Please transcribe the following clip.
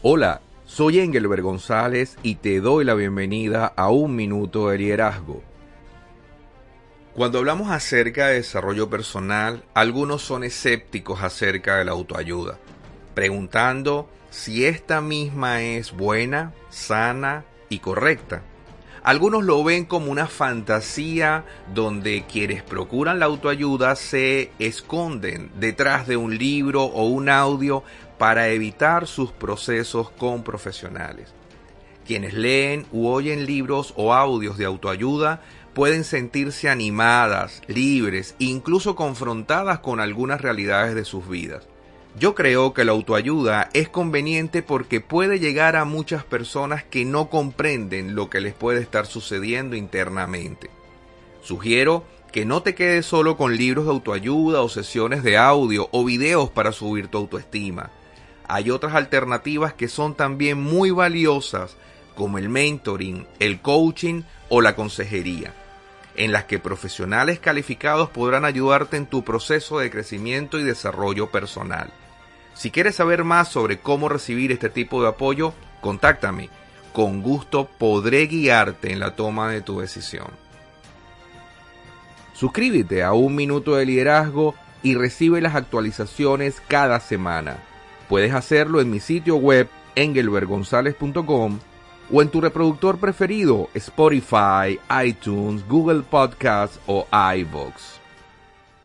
Hola, soy Engelbert González y te doy la bienvenida a Un Minuto de Liderazgo. Cuando hablamos acerca de desarrollo personal, algunos son escépticos acerca de la autoayuda, preguntando si esta misma es buena, sana y correcta. Algunos lo ven como una fantasía donde quienes procuran la autoayuda se esconden detrás de un libro o un audio para evitar sus procesos con profesionales. Quienes leen u oyen libros o audios de autoayuda pueden sentirse animadas, libres, incluso confrontadas con algunas realidades de sus vidas. Yo creo que la autoayuda es conveniente porque puede llegar a muchas personas que no comprenden lo que les puede estar sucediendo internamente. Sugiero que no te quedes solo con libros de autoayuda o sesiones de audio o videos para subir tu autoestima. Hay otras alternativas que son también muy valiosas como el mentoring, el coaching o la consejería, en las que profesionales calificados podrán ayudarte en tu proceso de crecimiento y desarrollo personal. Si quieres saber más sobre cómo recibir este tipo de apoyo, contáctame. Con gusto podré guiarte en la toma de tu decisión. Suscríbete a Un Minuto de Liderazgo y recibe las actualizaciones cada semana. Puedes hacerlo en mi sitio web engelbergonzalez.com o en tu reproductor preferido Spotify, iTunes, Google Podcasts o iVoox.